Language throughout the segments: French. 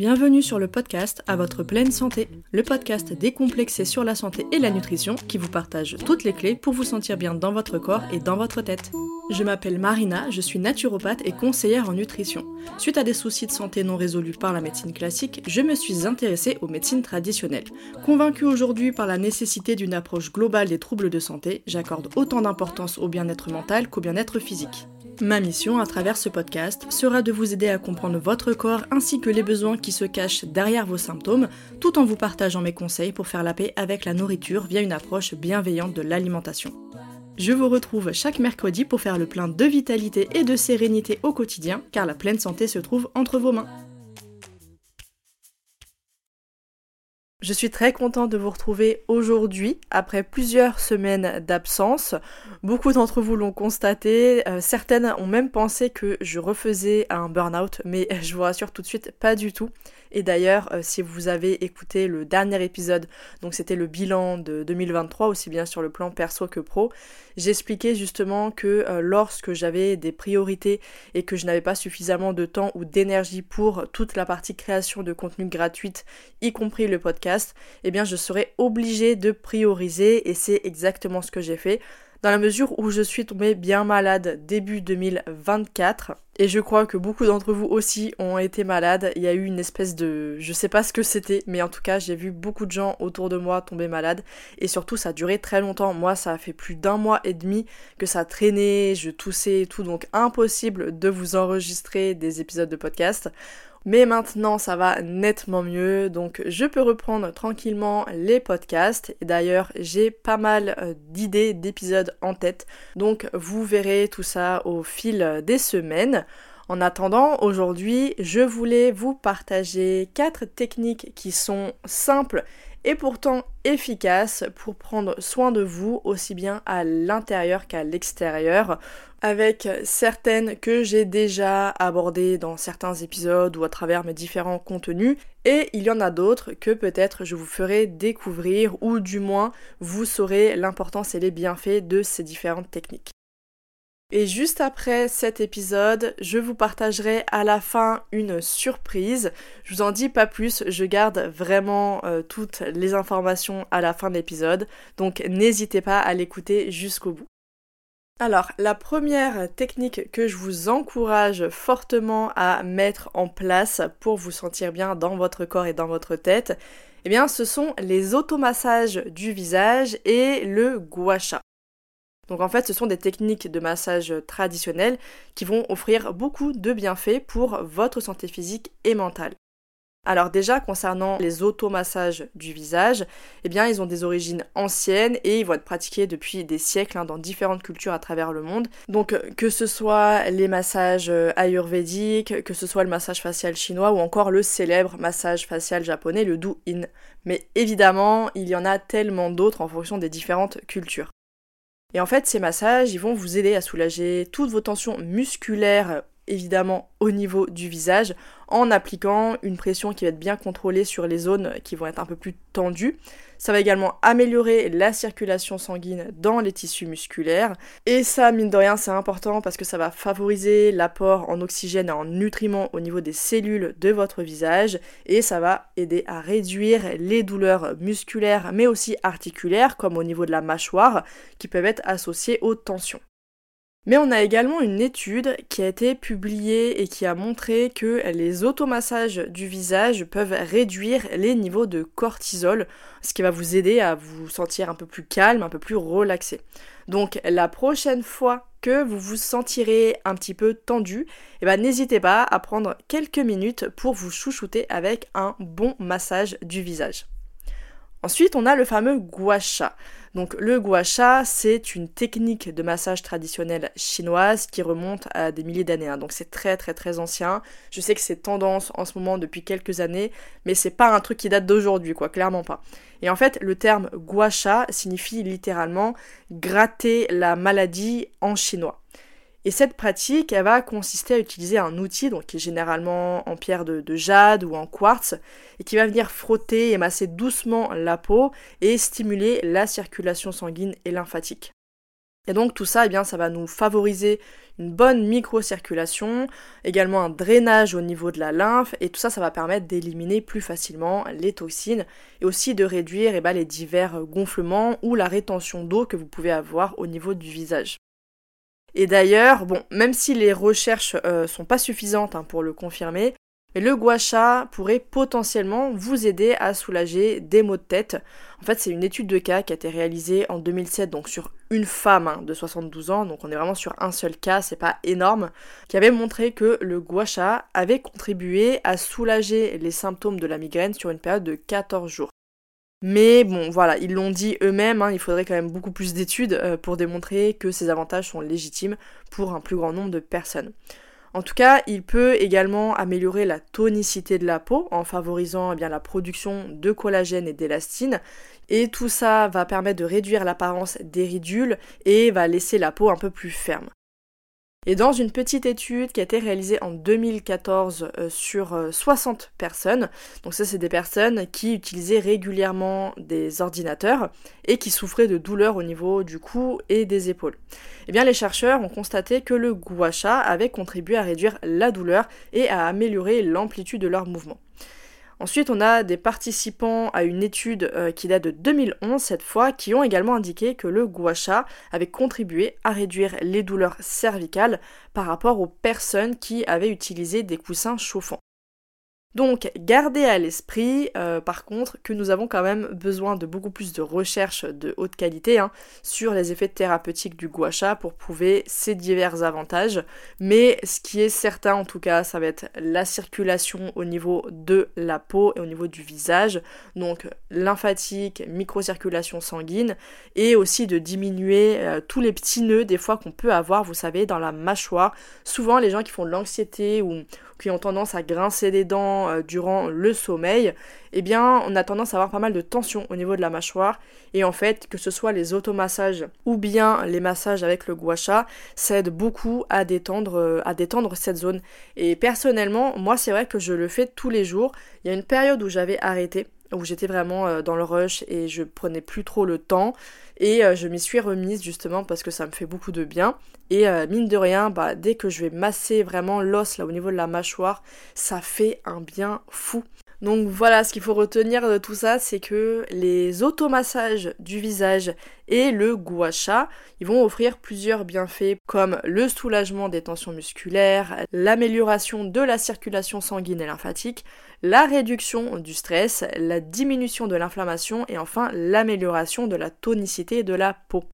bienvenue sur le podcast À votre pleine santé, le podcast décomplexé sur la santé et la nutrition qui vous partage toutes les clés pour vous sentir bien dans votre corps et dans votre tête. Je m'appelle Marina, je suis naturopathe et conseillère en nutrition. Suite à des soucis de santé non résolus par la médecine classique, je me suis intéressée aux médecines traditionnelles. Convaincue aujourd'hui par la nécessité d'une approche globale des troubles de santé, j'accorde autant d'importance au bien-être mental qu'au bien-être physique. Ma mission à travers ce podcast sera de vous aider à comprendre votre corps ainsi que les besoins qui se cachent derrière vos symptômes, tout en vous partageant mes conseils pour faire la paix avec la nourriture via une approche bienveillante de l'alimentation. Je vous retrouve chaque mercredi pour faire le plein de vitalité et de sérénité au quotidien, car la pleine santé se trouve entre vos mains. Je suis très contente de vous retrouver aujourd'hui après plusieurs semaines d'absence. Beaucoup d'entre vous l'ont constaté, euh, certaines ont même pensé que je refaisais un burn-out, mais je vous rassure tout de suite, pas du tout. Et d'ailleurs, euh, si vous avez écouté le dernier épisode, donc c'était le bilan de 2023, aussi bien sur le plan perso que pro, j'expliquais justement que euh, lorsque j'avais des priorités et que je n'avais pas suffisamment de temps ou d'énergie pour toute la partie création de contenu gratuite, y compris le podcast, eh bien je serais obligée de prioriser et c'est exactement ce que j'ai fait dans la mesure où je suis tombée bien malade début 2024 et je crois que beaucoup d'entre vous aussi ont été malades. Il y a eu une espèce de je sais pas ce que c'était, mais en tout cas, j'ai vu beaucoup de gens autour de moi tomber malades et surtout ça a duré très longtemps. Moi, ça a fait plus d'un mois et demi que ça traînait, je toussais et tout donc impossible de vous enregistrer des épisodes de podcast. Mais maintenant, ça va nettement mieux, donc je peux reprendre tranquillement les podcasts. Et d'ailleurs, j'ai pas mal euh, d'idées d'épisodes en tête, donc vous verrez tout ça au fil des semaines. En attendant, aujourd'hui, je voulais vous partager quatre techniques qui sont simples et pourtant efficaces pour prendre soin de vous aussi bien à l'intérieur qu'à l'extérieur avec certaines que j'ai déjà abordées dans certains épisodes ou à travers mes différents contenus et il y en a d'autres que peut-être je vous ferai découvrir ou du moins vous saurez l'importance et les bienfaits de ces différentes techniques. Et juste après cet épisode, je vous partagerai à la fin une surprise. Je vous en dis pas plus, je garde vraiment euh, toutes les informations à la fin de l'épisode, donc n'hésitez pas à l'écouter jusqu'au bout. Alors, la première technique que je vous encourage fortement à mettre en place pour vous sentir bien dans votre corps et dans votre tête, eh bien, ce sont les automassages du visage et le gua sha. Donc en fait, ce sont des techniques de massage traditionnelles qui vont offrir beaucoup de bienfaits pour votre santé physique et mentale. Alors déjà concernant les automassages du visage, eh bien ils ont des origines anciennes et ils vont être pratiqués depuis des siècles hein, dans différentes cultures à travers le monde. Donc que ce soit les massages euh, ayurvédiques, que ce soit le massage facial chinois ou encore le célèbre massage facial japonais, le Do-In. Mais évidemment, il y en a tellement d'autres en fonction des différentes cultures. Et en fait, ces massages, ils vont vous aider à soulager toutes vos tensions musculaires, évidemment au niveau du visage, en appliquant une pression qui va être bien contrôlée sur les zones qui vont être un peu plus tendues. Ça va également améliorer la circulation sanguine dans les tissus musculaires. Et ça, mine de rien, c'est important parce que ça va favoriser l'apport en oxygène et en nutriments au niveau des cellules de votre visage. Et ça va aider à réduire les douleurs musculaires mais aussi articulaires, comme au niveau de la mâchoire, qui peuvent être associées aux tensions. Mais on a également une étude qui a été publiée et qui a montré que les automassages du visage peuvent réduire les niveaux de cortisol, ce qui va vous aider à vous sentir un peu plus calme, un peu plus relaxé. Donc la prochaine fois que vous vous sentirez un petit peu tendu, eh ben, n'hésitez pas à prendre quelques minutes pour vous chouchouter avec un bon massage du visage. Ensuite, on a le fameux gua sha. Donc le gua sha, c'est une technique de massage traditionnelle chinoise qui remonte à des milliers d'années. Hein. Donc c'est très très très ancien. Je sais que c'est tendance en ce moment depuis quelques années, mais c'est pas un truc qui date d'aujourd'hui, quoi, clairement pas. Et en fait, le terme gua sha signifie littéralement gratter la maladie en chinois. Et cette pratique, elle va consister à utiliser un outil, donc qui est généralement en pierre de, jade ou en quartz, et qui va venir frotter et masser doucement la peau et stimuler la circulation sanguine et lymphatique. Et donc tout ça, eh bien, ça va nous favoriser une bonne microcirculation, également un drainage au niveau de la lymphe, et tout ça, ça va permettre d'éliminer plus facilement les toxines et aussi de réduire eh ben, les divers gonflements ou la rétention d'eau que vous pouvez avoir au niveau du visage. Et d'ailleurs, bon, même si les recherches euh, sont pas suffisantes hein, pour le confirmer, le gua sha pourrait potentiellement vous aider à soulager des maux de tête. En fait, c'est une étude de cas qui a été réalisée en 2007, donc sur une femme hein, de 72 ans, donc on est vraiment sur un seul cas, c'est pas énorme, qui avait montré que le gua sha avait contribué à soulager les symptômes de la migraine sur une période de 14 jours. Mais bon, voilà, ils l'ont dit eux-mêmes, hein, il faudrait quand même beaucoup plus d'études euh, pour démontrer que ces avantages sont légitimes pour un plus grand nombre de personnes. En tout cas, il peut également améliorer la tonicité de la peau en favorisant eh bien, la production de collagène et d'élastine. Et tout ça va permettre de réduire l'apparence des ridules et va laisser la peau un peu plus ferme. Et dans une petite étude qui a été réalisée en 2014 euh, sur 60 euh, personnes, donc ça c'est des personnes qui utilisaient régulièrement des ordinateurs et qui souffraient de douleurs au niveau du cou et des épaules. Eh bien les chercheurs ont constaté que le gua sha avait contribué à réduire la douleur et à améliorer l'amplitude de leurs mouvements. Ensuite, on a des participants à une étude euh, qui date de 2011 cette fois, qui ont également indiqué que le gua sha avait contribué à réduire les douleurs cervicales par rapport aux personnes qui avaient utilisé des coussins chauffants. Donc, gardez à l'esprit, euh, par contre, que nous avons quand même besoin de beaucoup plus de recherches de haute qualité hein, sur les effets thérapeutiques du gua sha pour prouver ses divers avantages. Mais ce qui est certain, en tout cas, ça va être la circulation au niveau de la peau et au niveau du visage, donc lymphatique, microcirculation sanguine, et aussi de diminuer euh, tous les petits nœuds des fois qu'on peut avoir, vous savez, dans la mâchoire. Souvent, les gens qui font de l'anxiété ou qui ont tendance à grincer des dents euh, durant le sommeil, eh bien on a tendance à avoir pas mal de tension au niveau de la mâchoire et en fait que ce soit les automassages ou bien les massages avec le gua sha, ça aide beaucoup à détendre, euh, à détendre cette zone. Et personnellement, moi c'est vrai que je le fais tous les jours. Il y a une période où j'avais arrêté où j'étais vraiment euh, dans le rush et je prenais plus trop le temps. Et euh, je m'y suis remise justement parce que ça me fait beaucoup de bien. Et euh, mine de rien, bah, dès que je vais masser vraiment l'os là au niveau de la mâchoire, ça fait un bien fou. Donc voilà, ce qu'il faut retenir de tout ça, c'est que les automassages du visage et le gua sha, ils vont offrir plusieurs bienfaits comme le soulagement des tensions musculaires, l'amélioration de la circulation sanguine et lymphatique, la réduction du stress, la diminution de l'inflammation et enfin l'amélioration de la tonicité de la peau.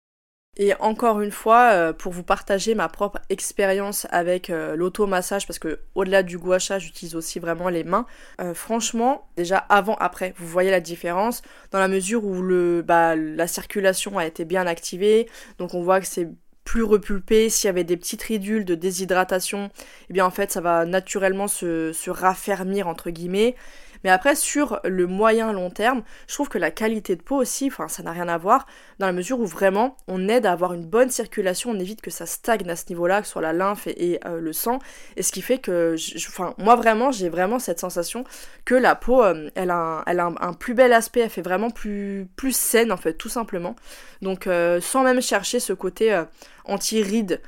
Et encore une fois, euh, pour vous partager ma propre expérience avec euh, l'automassage, parce que au-delà du gua sha, j'utilise aussi vraiment les mains. Euh, franchement, déjà avant, après, vous voyez la différence dans la mesure où bah, la circulation a été bien activée, donc on voit que c'est plus repulpé, s'il y avait des petites ridules de déshydratation, eh bien en fait ça va naturellement se, se raffermir entre guillemets. Mais après, sur le moyen long terme, je trouve que la qualité de peau aussi, enfin, ça n'a rien à voir, dans la mesure où vraiment on aide à avoir une bonne circulation, on évite que ça stagne à ce niveau-là, que ce soit la lymphe et, euh, le sang, et ce qui fait que, moi vraiment, j'ai vraiment cette sensation que la peau, euh, elle, a, un, plus bel aspect, elle fait vraiment plus, plus saine en fait, tout simplement. Donc, euh, sans même chercher ce côté anti-rides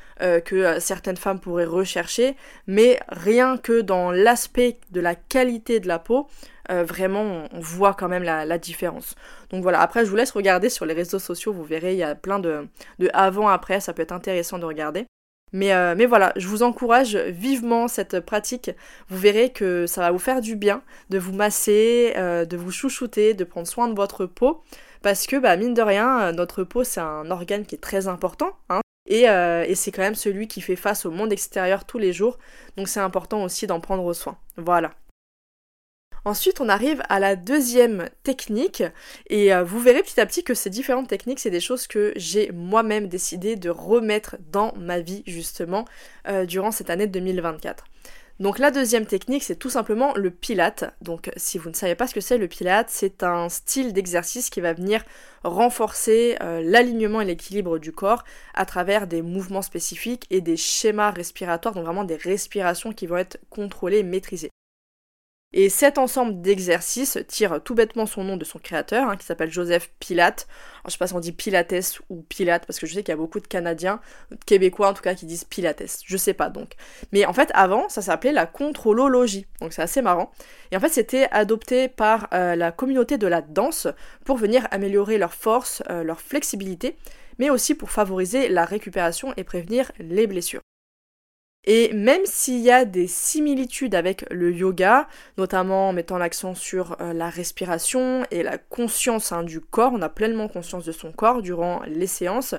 que certaines femmes pourraient rechercher, mais rien que dans l'aspect de la qualité de la peau, euh, vraiment on voit quand même la, différence. Donc voilà, après je vous laisse regarder sur les réseaux sociaux, vous verrez, il y a plein de, de avant-après, ça peut être intéressant de regarder. Mais, euh, mais, voilà, je vous encourage vivement cette pratique. Vous verrez que ça va vous faire du bien de vous masser, euh, de vous chouchouter, de prendre soin de votre peau. Parce que, bah, mine de rien, notre peau, c'est un organe qui est très important. Hein, et, et c'est quand même celui qui fait face au monde extérieur tous les jours. Donc c'est important aussi d'en prendre soin. Voilà. Ensuite, on arrive à la deuxième technique et euh, vous verrez petit à petit que ces différentes techniques, c'est des choses que j'ai moi-même décidé de remettre dans ma vie justement euh, durant cette année 2024. Donc la deuxième technique, c'est tout simplement le pilate. Donc si vous ne savez pas ce que c'est le pilate, c'est un style d'exercice qui va venir renforcer euh, l'alignement et l'équilibre du corps à travers des mouvements spécifiques et des schémas respiratoires, donc vraiment des respirations qui vont être contrôlées et maîtrisées. Et cet ensemble d'exercices tire tout bêtement son nom de son créateur, hein, qui s'appelle Joseph Pilate. Je sais pas si on dit Pilates ou Pilate, parce que je sais qu'il y a beaucoup de Canadiens, de Québécois en tout cas, qui disent Pilates. Je sais pas donc. Mais en fait, avant, ça s'appelait la contrôlologie. Donc c'est assez marrant. Et en fait, c'était adopté par euh, la communauté de la danse pour venir améliorer leur force, euh, leur flexibilité, mais aussi pour favoriser la récupération et prévenir les blessures. Et même s'il y a des similitudes avec le yoga, notamment en mettant l'accent sur euh, la respiration et la conscience hein, du corps, on a pleinement conscience de son corps durant les séances,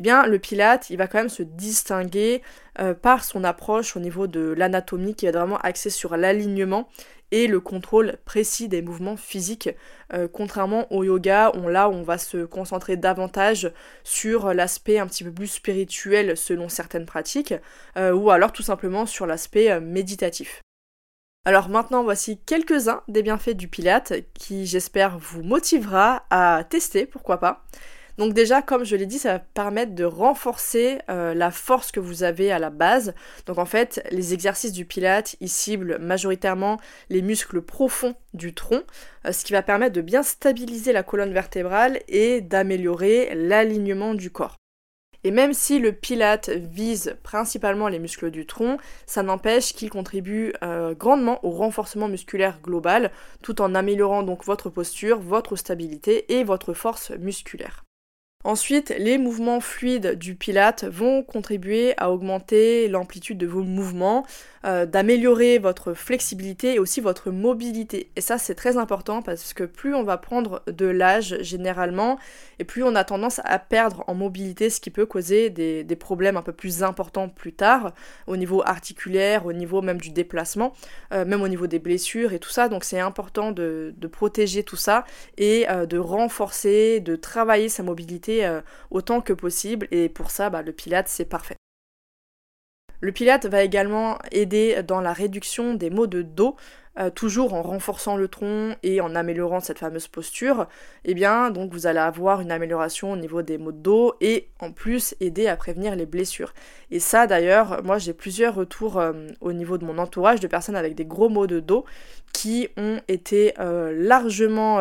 eh bien le pilate, il va quand même se distinguer euh, par son approche au niveau de l'anatomie qui est vraiment axée sur l'alignement et le contrôle précis des mouvements physiques. Euh, contrairement au yoga, on, là on va se concentrer davantage sur l'aspect un petit peu plus spirituel selon certaines pratiques, euh, ou alors tout simplement sur l'aspect méditatif. Alors maintenant voici quelques-uns des bienfaits du Pilate qui j'espère vous motivera à tester, pourquoi pas. Donc déjà, comme je l'ai dit, ça va permettre de renforcer euh, la force que vous avez à la base. Donc en fait, les exercices du Pilate, ils ciblent majoritairement les muscles profonds du tronc, euh, ce qui va permettre de bien stabiliser la colonne vertébrale et d'améliorer l'alignement du corps. Et même si le pilate vise principalement les muscles du tronc, ça n'empêche qu'il contribue euh, grandement au renforcement musculaire global, tout en améliorant donc votre posture, votre stabilité et votre force musculaire. Ensuite, les mouvements fluides du pilate vont contribuer à augmenter l'amplitude de vos mouvements, euh, d'améliorer votre flexibilité et aussi votre mobilité. Et ça, c'est très important parce que plus on va prendre de l'âge généralement, et plus on a tendance à perdre en mobilité, ce qui peut causer des, problèmes un peu plus importants plus tard, au niveau articulaire, au niveau même du déplacement, euh, même au niveau des blessures et tout ça. Donc c'est important de, protéger tout ça et euh, de renforcer, de travailler sa mobilité autant que possible. Et pour ça, bah, le pilate, c'est parfait. Le pilate va également aider dans la réduction des maux de dos, euh, toujours en renforçant le tronc et en améliorant cette fameuse posture. Eh bien, donc vous allez avoir une amélioration au niveau des maux de dos et en plus aider à prévenir les blessures. Et ça d'ailleurs, moi j'ai plusieurs retours euh, au niveau de mon entourage de personnes avec des gros maux de dos qui ont été euh, largement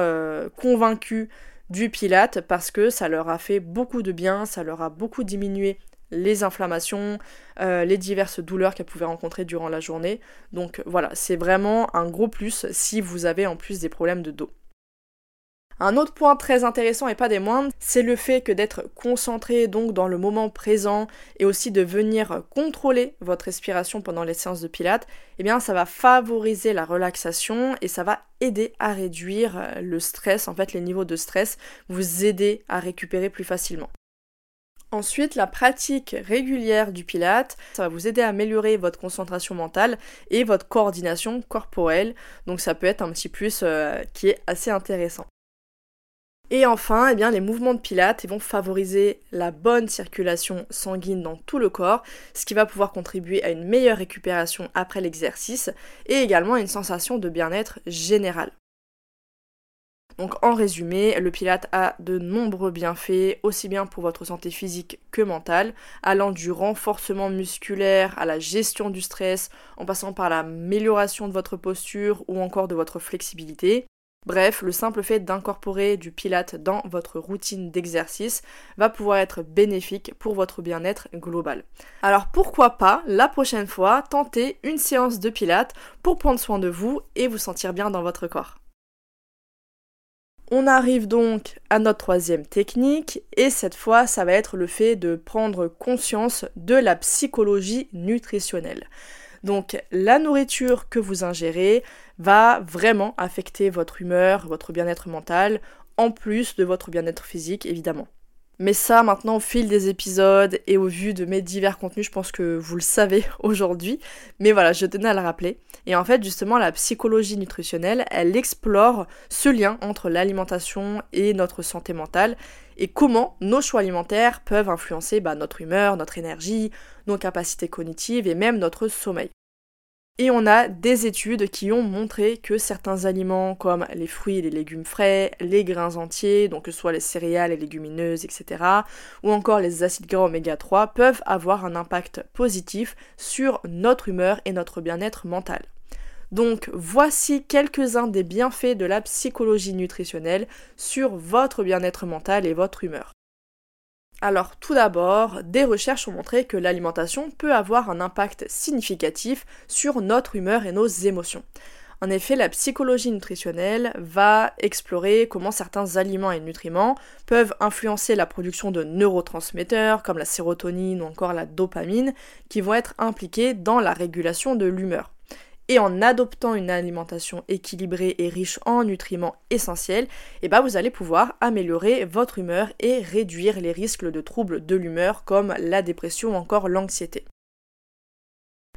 convaincus du pilate parce que ça leur a fait beaucoup de bien, ça leur a beaucoup diminué les inflammations, euh, les diverses douleurs qu'elle pouvait rencontrer durant la journée. Donc voilà, c'est vraiment un gros plus si vous avez en plus des problèmes de dos. Un autre point très intéressant et pas des moindres, c'est le fait que d'être concentré donc dans le moment présent et aussi de venir contrôler votre respiration pendant les séances de pilates, eh bien ça va favoriser la relaxation et ça va aider à réduire le stress, en fait les niveaux de stress, vous aider à récupérer plus facilement. Ensuite, la pratique régulière du pilate, ça va vous aider à améliorer votre concentration mentale et votre coordination corporelle. Donc ça peut être un petit plus euh, qui est assez intéressant. Et enfin, eh les mouvements de pilates vont favoriser la bonne circulation sanguine dans tout le corps, ce qui va pouvoir contribuer à une meilleure récupération après l'exercice et également à une sensation de bien-être général. Donc en résumé, le pilate a de nombreux bienfaits, aussi bien pour votre santé physique que mentale, allant du renforcement musculaire à la gestion du stress, en passant par l'amélioration de votre posture ou encore de votre flexibilité. Bref, le simple fait d'incorporer du pilate dans votre routine d'exercice va pouvoir être bénéfique pour votre bien-être global. Alors pourquoi pas, la prochaine fois, tenter une séance de pilate pour prendre soin de vous et vous sentir bien dans votre corps. On arrive donc à notre troisième technique et cette fois ça va être le fait de prendre conscience de la psychologie nutritionnelle. Donc la nourriture que vous ingérez va vraiment affecter votre humeur, votre bien-être mental, en plus de votre bien-être physique évidemment. Mais ça, maintenant, au fil des épisodes et au vu de mes divers contenus, je pense que vous le savez aujourd'hui. Mais voilà, je tenais à le rappeler. Et en fait, justement, la psychologie nutritionnelle, elle explore ce lien entre l'alimentation et notre santé mentale et comment nos choix alimentaires peuvent influencer bah, notre humeur, notre énergie, nos capacités cognitives et même notre sommeil. Et on a des études qui ont montré que certains aliments comme les fruits et les légumes frais, les grains entiers, donc que ce soit les céréales et légumineuses, etc., ou encore les acides gras oméga 3, peuvent avoir un impact positif sur notre humeur et notre bien-être mental. Donc voici quelques-uns des bienfaits de la psychologie nutritionnelle sur votre bien-être mental et votre humeur. Alors tout d'abord, des recherches ont montré que l'alimentation peut avoir un impact significatif sur notre humeur et nos émotions. En effet, la psychologie nutritionnelle va explorer comment certains aliments et nutriments peuvent influencer la production de neurotransmetteurs comme la sérotonine ou encore la dopamine qui vont être impliqués dans la régulation de l'humeur et en adoptant une alimentation équilibrée et riche en nutriments essentiels, eh ben vous allez pouvoir améliorer votre humeur et réduire les risques de troubles de l'humeur comme la dépression ou encore l'anxiété.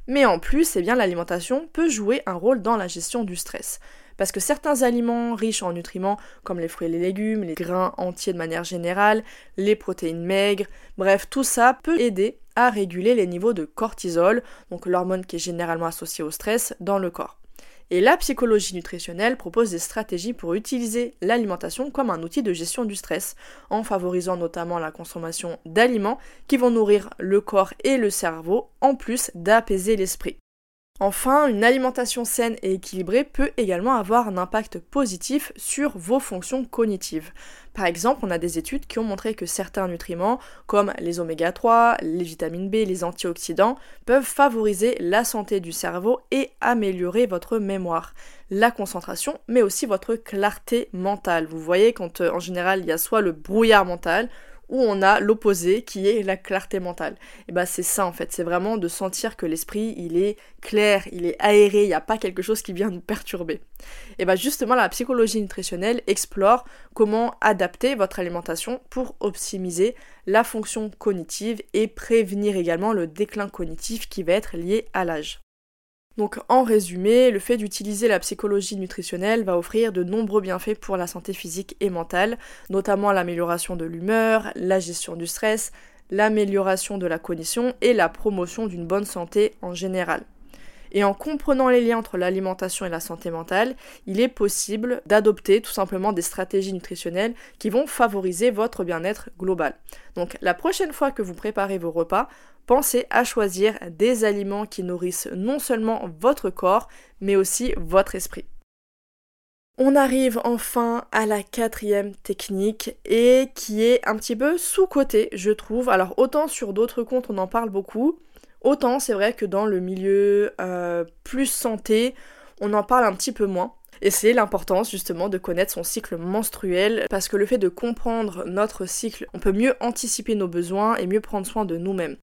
Mais en plus, eh bien l'alimentation peut jouer un rôle dans la gestion du stress. Parce que certains aliments riches en nutriments, comme les fruits et les légumes, les grains entiers de manière générale, les protéines maigres, bref, tout ça peut aider à réguler les niveaux de cortisol, donc l'hormone qui est généralement associée au stress, dans le corps. Et la psychologie nutritionnelle propose des stratégies pour utiliser l'alimentation comme un outil de gestion du stress, en favorisant notamment la consommation d'aliments qui vont nourrir le corps et le cerveau, en plus d'apaiser l'esprit. Enfin, une alimentation saine et équilibrée peut également avoir un impact positif sur vos fonctions cognitives. Par exemple, on a des études qui ont montré que certains nutriments, comme les oméga 3, les vitamines B, les antioxydants, peuvent favoriser la santé du cerveau et améliorer votre mémoire, la concentration, mais aussi votre clarté mentale. Vous voyez quand euh, en général il y a soit le brouillard mental, où on a l'opposé qui est la clarté mentale. Et bah c'est ça en fait, c'est vraiment de sentir que l'esprit il est clair, il est aéré, il n'y a pas quelque chose qui vient nous perturber. Et bah justement la psychologie nutritionnelle explore comment adapter votre alimentation pour optimiser la fonction cognitive et prévenir également le déclin cognitif qui va être lié à l'âge. Donc en résumé, le fait d'utiliser la psychologie nutritionnelle va offrir de nombreux bienfaits pour la santé physique et mentale, notamment l'amélioration de l'humeur, la gestion du stress, l'amélioration de la cognition et la promotion d'une bonne santé en général. Et en comprenant les liens entre l'alimentation et la santé mentale, il est possible d'adopter tout simplement des stratégies nutritionnelles qui vont favoriser votre bien-être global. Donc la prochaine fois que vous préparez vos repas, pensez à choisir des aliments qui nourrissent non seulement votre corps, mais aussi votre esprit. On arrive enfin à la quatrième technique et qui est un petit peu sous-cotée, je trouve. Alors autant sur d'autres comptes on en parle beaucoup, autant c'est vrai que dans le milieu euh, plus santé, on en parle un petit peu moins. Et c'est l'importance justement de connaître son cycle menstruel, parce que le fait de comprendre notre cycle, on peut mieux anticiper nos besoins et mieux prendre soin de nous-mêmes.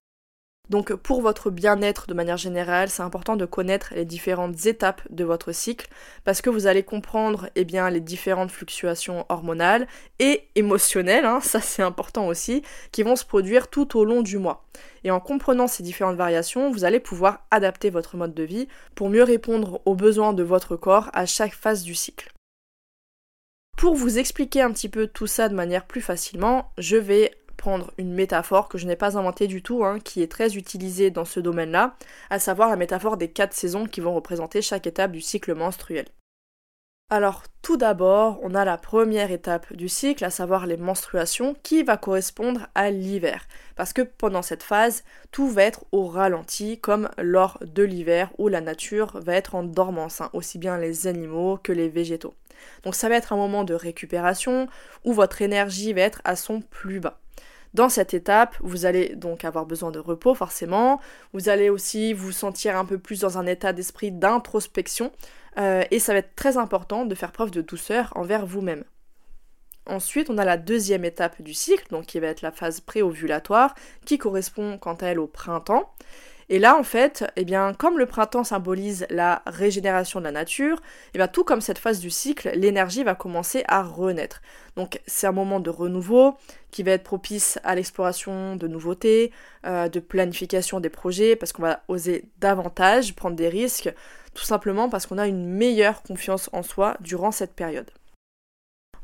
Donc pour votre bien-être de manière générale, c'est important de connaître les différentes étapes de votre cycle parce que vous allez comprendre eh bien, les différentes fluctuations hormonales et émotionnelles, hein, ça c'est important aussi, qui vont se produire tout au long du mois. Et en comprenant ces différentes variations, vous allez pouvoir adapter votre mode de vie pour mieux répondre aux besoins de votre corps à chaque phase du cycle. Pour vous expliquer un petit peu tout ça de manière plus facilement, je vais prendre une métaphore que je n'ai pas inventée du tout, hein, qui est très utilisée dans ce domaine-là, à savoir la métaphore des quatre saisons qui vont représenter chaque étape du cycle menstruel. Alors tout d'abord, on a la première étape du cycle, à savoir les menstruations, qui va correspondre à l'hiver. Parce que pendant cette phase, tout va être au ralenti, comme lors de l'hiver où la nature va être en dormance, hein, aussi bien les animaux que les végétaux. Donc ça va être un moment de récupération où votre énergie va être à son plus bas. Dans cette étape, vous allez donc avoir besoin de repos forcément, vous allez aussi vous sentir un peu plus dans un état d'esprit d'introspection, euh, et ça va être très important de faire preuve de douceur envers vous-même. Ensuite, on a la deuxième étape du cycle, donc qui va être la phase préovulatoire, qui correspond quant à elle au printemps. Et là, en fait, eh bien, comme le printemps symbolise la régénération de la nature, eh bien, tout comme cette phase du cycle, l'énergie va commencer à renaître. Donc, c'est un moment de renouveau qui va être propice à l'exploration de nouveautés, euh, de planification des projets, parce qu'on va oser davantage prendre des risques, tout simplement parce qu'on a une meilleure confiance en soi durant cette période.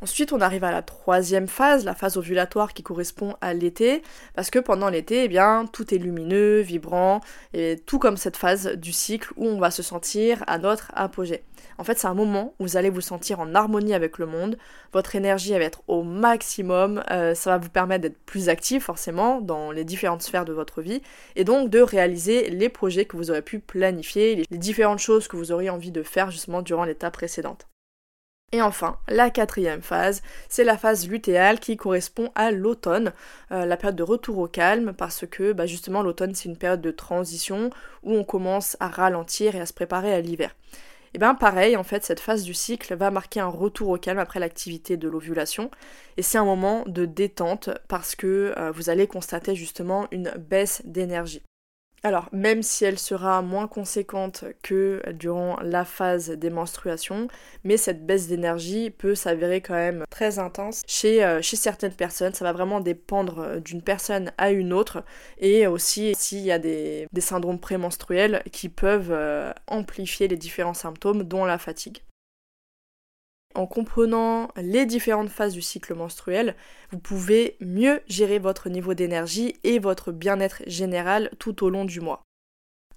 Ensuite, on arrive à la troisième phase, la phase ovulatoire qui correspond à l'été, parce que pendant l'été, eh bien, tout est lumineux, vibrant, et tout comme cette phase du cycle où on va se sentir à notre apogée. En fait, c'est un moment où vous allez vous sentir en harmonie avec le monde, votre énergie va être au maximum, euh, ça va vous permettre d'être plus actif forcément dans les différentes sphères de votre vie, et donc de réaliser les projets que vous aurez pu planifier, les différentes choses que vous auriez envie de faire justement durant l'étape précédente. Et enfin, la quatrième phase, c'est la phase lutéale qui correspond à l'automne, euh, la période de retour au calme, parce que bah, justement l'automne c'est une période de transition où on commence à ralentir et à se préparer à l'hiver. Et bien pareil, en fait, cette phase du cycle va marquer un retour au calme après l'activité de l'ovulation, et c'est un moment de détente parce que euh, vous allez constater justement une baisse d'énergie. Alors, même si elle sera moins conséquente que durant la phase des menstruations, mais cette baisse d'énergie peut s'avérer quand même très intense chez, euh, certaines personnes. Ça va vraiment dépendre euh, d'une personne à une autre et aussi s'il y a des, des syndromes prémenstruels qui peuvent euh, amplifier les différents symptômes, dont la fatigue. En comprenant les différentes phases du cycle menstruel, vous pouvez mieux gérer votre niveau d'énergie et votre bien-être général tout au long du mois.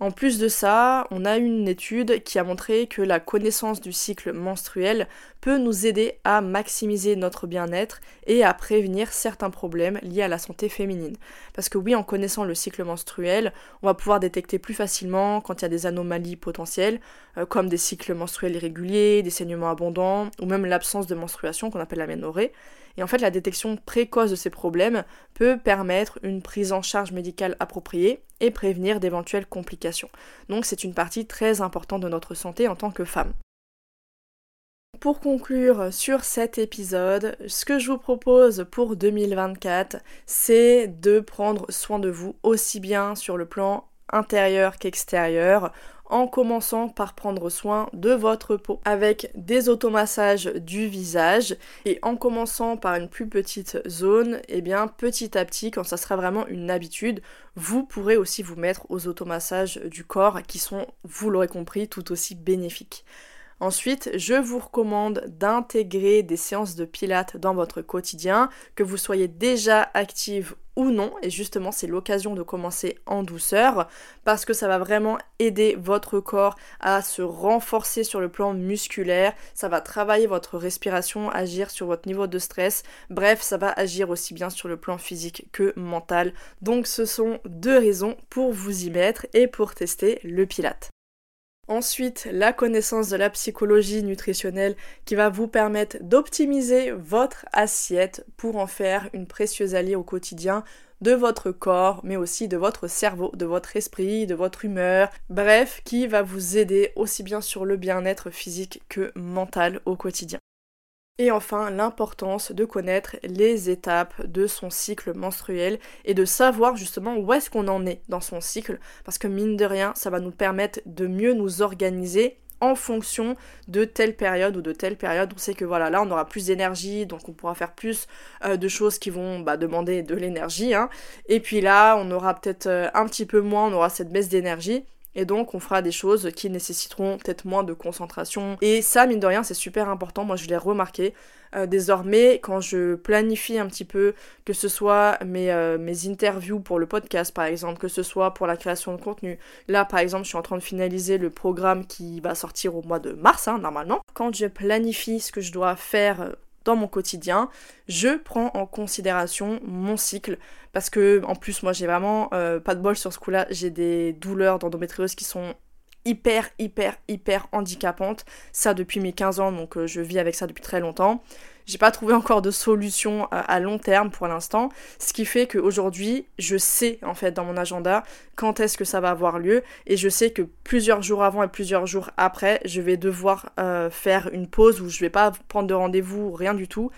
En plus de ça, on a une étude qui a montré que la connaissance du cycle menstruel peut nous aider à maximiser notre bien-être et à prévenir certains problèmes liés à la santé féminine. Parce que oui, en connaissant le cycle menstruel, on va pouvoir détecter plus facilement quand il y a des anomalies potentielles, euh, comme des cycles menstruels irréguliers, des saignements abondants, ou même l'absence de menstruation qu'on appelle la ménorrhée. Et en fait, la détection précoce de ces problèmes peut permettre une prise en charge médicale appropriée et prévenir d'éventuelles complications. Donc c'est une partie très importante de notre santé en tant que femme. Pour conclure sur cet épisode, ce que je vous propose pour 2024, c'est de prendre soin de vous aussi bien sur le plan intérieur qu'extérieur en commençant par prendre soin de votre peau avec des automassages du visage et en commençant par une plus petite zone, et eh bien petit à petit quand ça sera vraiment une habitude, vous pourrez aussi vous mettre aux automassages du corps qui sont, vous l'aurez compris, tout aussi bénéfiques. Ensuite, je vous recommande d'intégrer des séances de pilates dans votre quotidien, que vous soyez déjà active ou non, et justement c'est l'occasion de commencer en douceur, parce que ça va vraiment aider votre corps à se renforcer sur le plan musculaire, ça va travailler votre respiration, agir sur votre niveau de stress, bref, ça va agir aussi bien sur le plan physique que mental. Donc ce sont deux raisons pour vous y mettre et pour tester le pilate. Ensuite, la connaissance de la psychologie nutritionnelle qui va vous permettre d'optimiser votre assiette pour en faire une précieuse alliée au quotidien de votre corps, mais aussi de votre cerveau, de votre esprit, de votre humeur, bref, qui va vous aider aussi bien sur le bien-être physique que mental au quotidien. Et enfin, l'importance de connaître les étapes de son cycle menstruel et de savoir justement où est-ce qu'on en est dans son cycle, parce que mine de rien, ça va nous permettre de mieux nous organiser en fonction de telle période ou de telle période. On sait que voilà, là on aura plus d'énergie, donc on pourra faire plus euh, de choses qui vont bah, demander de l'énergie. Hein. Et puis là, on aura peut-être euh, un petit peu moins, on aura cette baisse d'énergie. Et donc on fera des choses qui nécessiteront peut-être moins de concentration. Et ça, mine de rien, c'est super important. Moi, je l'ai remarqué. Euh, désormais, quand je planifie un petit peu, que ce soit mes, euh, mes interviews pour le podcast par exemple, que ce soit pour la création de contenu. Là, par exemple, je suis en train de finaliser le programme qui va sortir au mois de mars, hein, normalement. Quand je planifie ce que je dois faire euh, dans mon quotidien, je prends en considération mon cycle. Parce que en plus moi j'ai vraiment euh, pas de bol sur ce coup-là, j'ai des douleurs d'endométriose qui sont hyper hyper hyper handicapantes, ça depuis mes 15 ans donc euh, je vis avec ça depuis très longtemps. J'ai pas trouvé encore de solution à, long terme pour l'instant, ce qui fait qu'aujourd'hui, je sais en fait dans mon agenda quand est-ce que ça va avoir lieu. Et je sais que plusieurs jours avant et plusieurs jours après, je vais devoir euh, faire une pause où je vais pas prendre de rendez-vous, rien du tout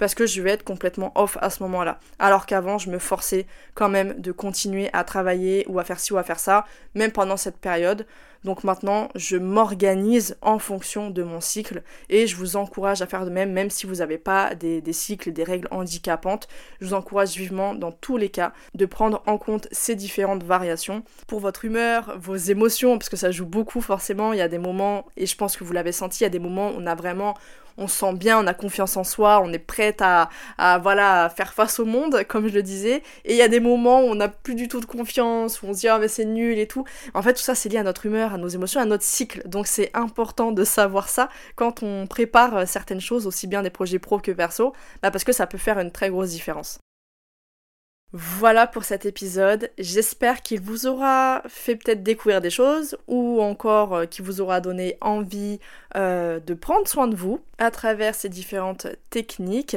parce que je vais être complètement off à ce moment-là. Alors qu'avant, je me forçais quand même de continuer à travailler ou à faire ci ou à faire ça, même pendant cette période. Donc maintenant, je m'organise en fonction de mon cycle et je vous encourage à faire de même, même si vous n'avez pas des, cycles, des règles handicapantes. Je vous encourage vivement, dans tous les cas, de prendre en compte ces différentes variations pour votre humeur, vos émotions, parce que ça joue beaucoup forcément. Il y a des moments, et je pense que vous l'avez senti, il y a des moments où on a vraiment on se sent bien, on a confiance en soi, on est prête à, à voilà, faire face au monde, comme je le disais. Et il y a des moments où on n'a plus du tout de confiance, où on se dit ah mais c'est nul et tout. En fait, tout ça c'est lié à notre humeur, à nos émotions, à notre cycle. Donc c'est important de savoir ça quand on prépare euh, certaines choses, aussi bien des projets pro que perso, bah parce que ça peut faire une très grosse différence. Voilà pour cet épisode. J'espère qu'il vous aura fait peut-être découvrir des choses ou encore euh, qu'il vous aura donné envie euh, de prendre soin de vous à travers ces différentes techniques.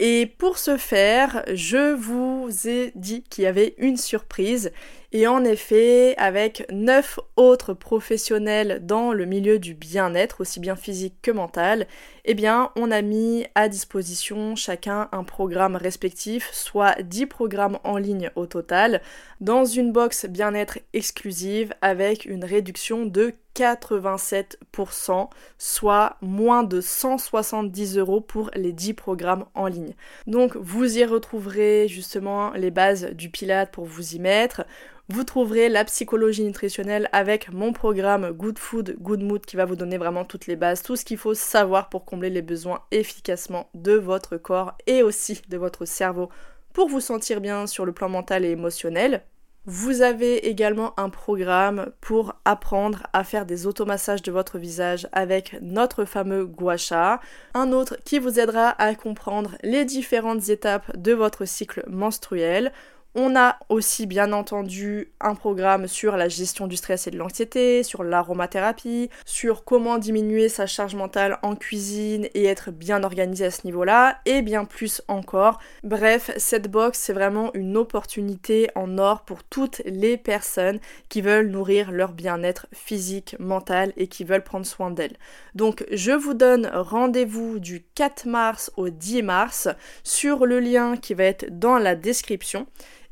Et pour ce faire, je vous ai dit qu'il y avait une surprise. Et en effet, avec neuf autres professionnels dans le milieu du bien-être, aussi bien physique que mental, eh bien, on a mis à disposition chacun un programme respectif, soit 10 programmes en ligne au total, dans une box bien-être exclusive avec une réduction de 87%, soit moins de 170 euros pour les 10 programmes en ligne. Donc vous y retrouverez justement les bases du Pilate pour vous y mettre. Vous trouverez la psychologie nutritionnelle avec mon programme Good Food, Good Mood qui va vous donner vraiment toutes les bases, tout ce qu'il faut savoir pour combler les besoins efficacement de votre corps et aussi de votre cerveau pour vous sentir bien sur le plan mental et émotionnel. Vous avez également un programme pour apprendre à faire des automassages de votre visage avec notre fameux gua sha. Un autre qui vous aidera à comprendre les différentes étapes de votre cycle menstruel. On a aussi bien entendu un programme sur la gestion du stress et de l'anxiété, sur l'aromathérapie, sur comment diminuer sa charge mentale en cuisine et être bien organisé à ce niveau-là, et bien plus encore. Bref, cette box, c'est vraiment une opportunité en or pour toutes les personnes qui veulent nourrir leur bien-être physique, mental et qui veulent prendre soin d'elles. Donc, je vous donne rendez-vous du 4 mars au 10 mars sur le lien qui va être dans la description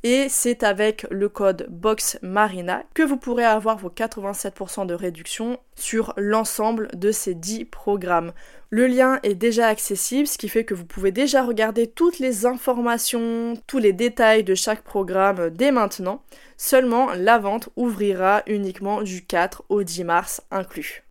et c'est avec le code BOXMARINA que vous pourrez avoir vos 87% de réduction sur l'ensemble de ces 10 programmes. Le lien est déjà accessible, ce qui fait que vous pouvez déjà regarder toutes les informations, tous les détails de chaque programme dès maintenant. Seulement, la vente ouvrira uniquement du 4 au 10 mars inclus.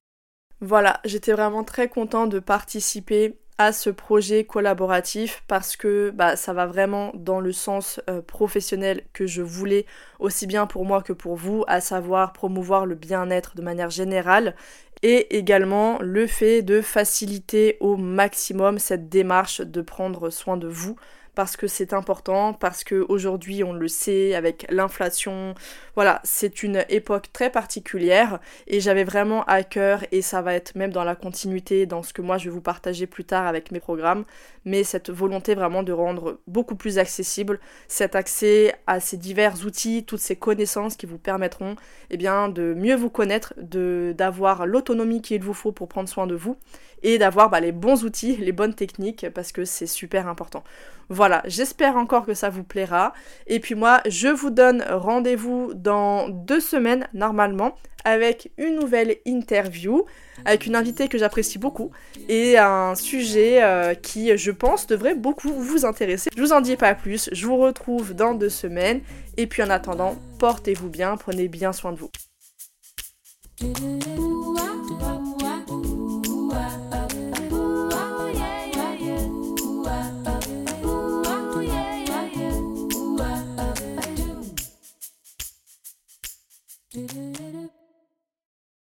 Voilà, j'étais vraiment très content de participer à ce projet collaboratif parce que bah, ça va vraiment dans le sens euh, professionnel que je voulais aussi bien pour moi que pour vous, à savoir promouvoir le bien-être de manière générale et également le fait de faciliter au maximum cette démarche de prendre soin de vous parce que c'est important, parce qu'aujourd'hui on le sait avec l'inflation, voilà, c'est une époque très particulière et j'avais vraiment à cœur et ça va être même dans la continuité dans ce que moi je vais vous partager plus tard avec mes programmes, mais cette volonté vraiment de rendre beaucoup plus accessible cet accès à ces divers outils, toutes ces connaissances qui vous permettront eh bien de mieux vous connaître, d'avoir l'autonomie qu'il vous faut pour prendre soin de vous et d'avoir bah, les bons outils, les bonnes techniques parce que c'est super important. Voilà, j'espère encore que ça vous plaira. Et puis moi, je vous donne rendez-vous dans deux semaines normalement avec une nouvelle interview avec une invitée que j'apprécie beaucoup et un sujet euh, qui, je pense, devrait beaucoup vous intéresser. Je vous en dis pas plus, je vous retrouve dans deux semaines et puis en attendant, portez-vous bien, prenez bien soin de vous.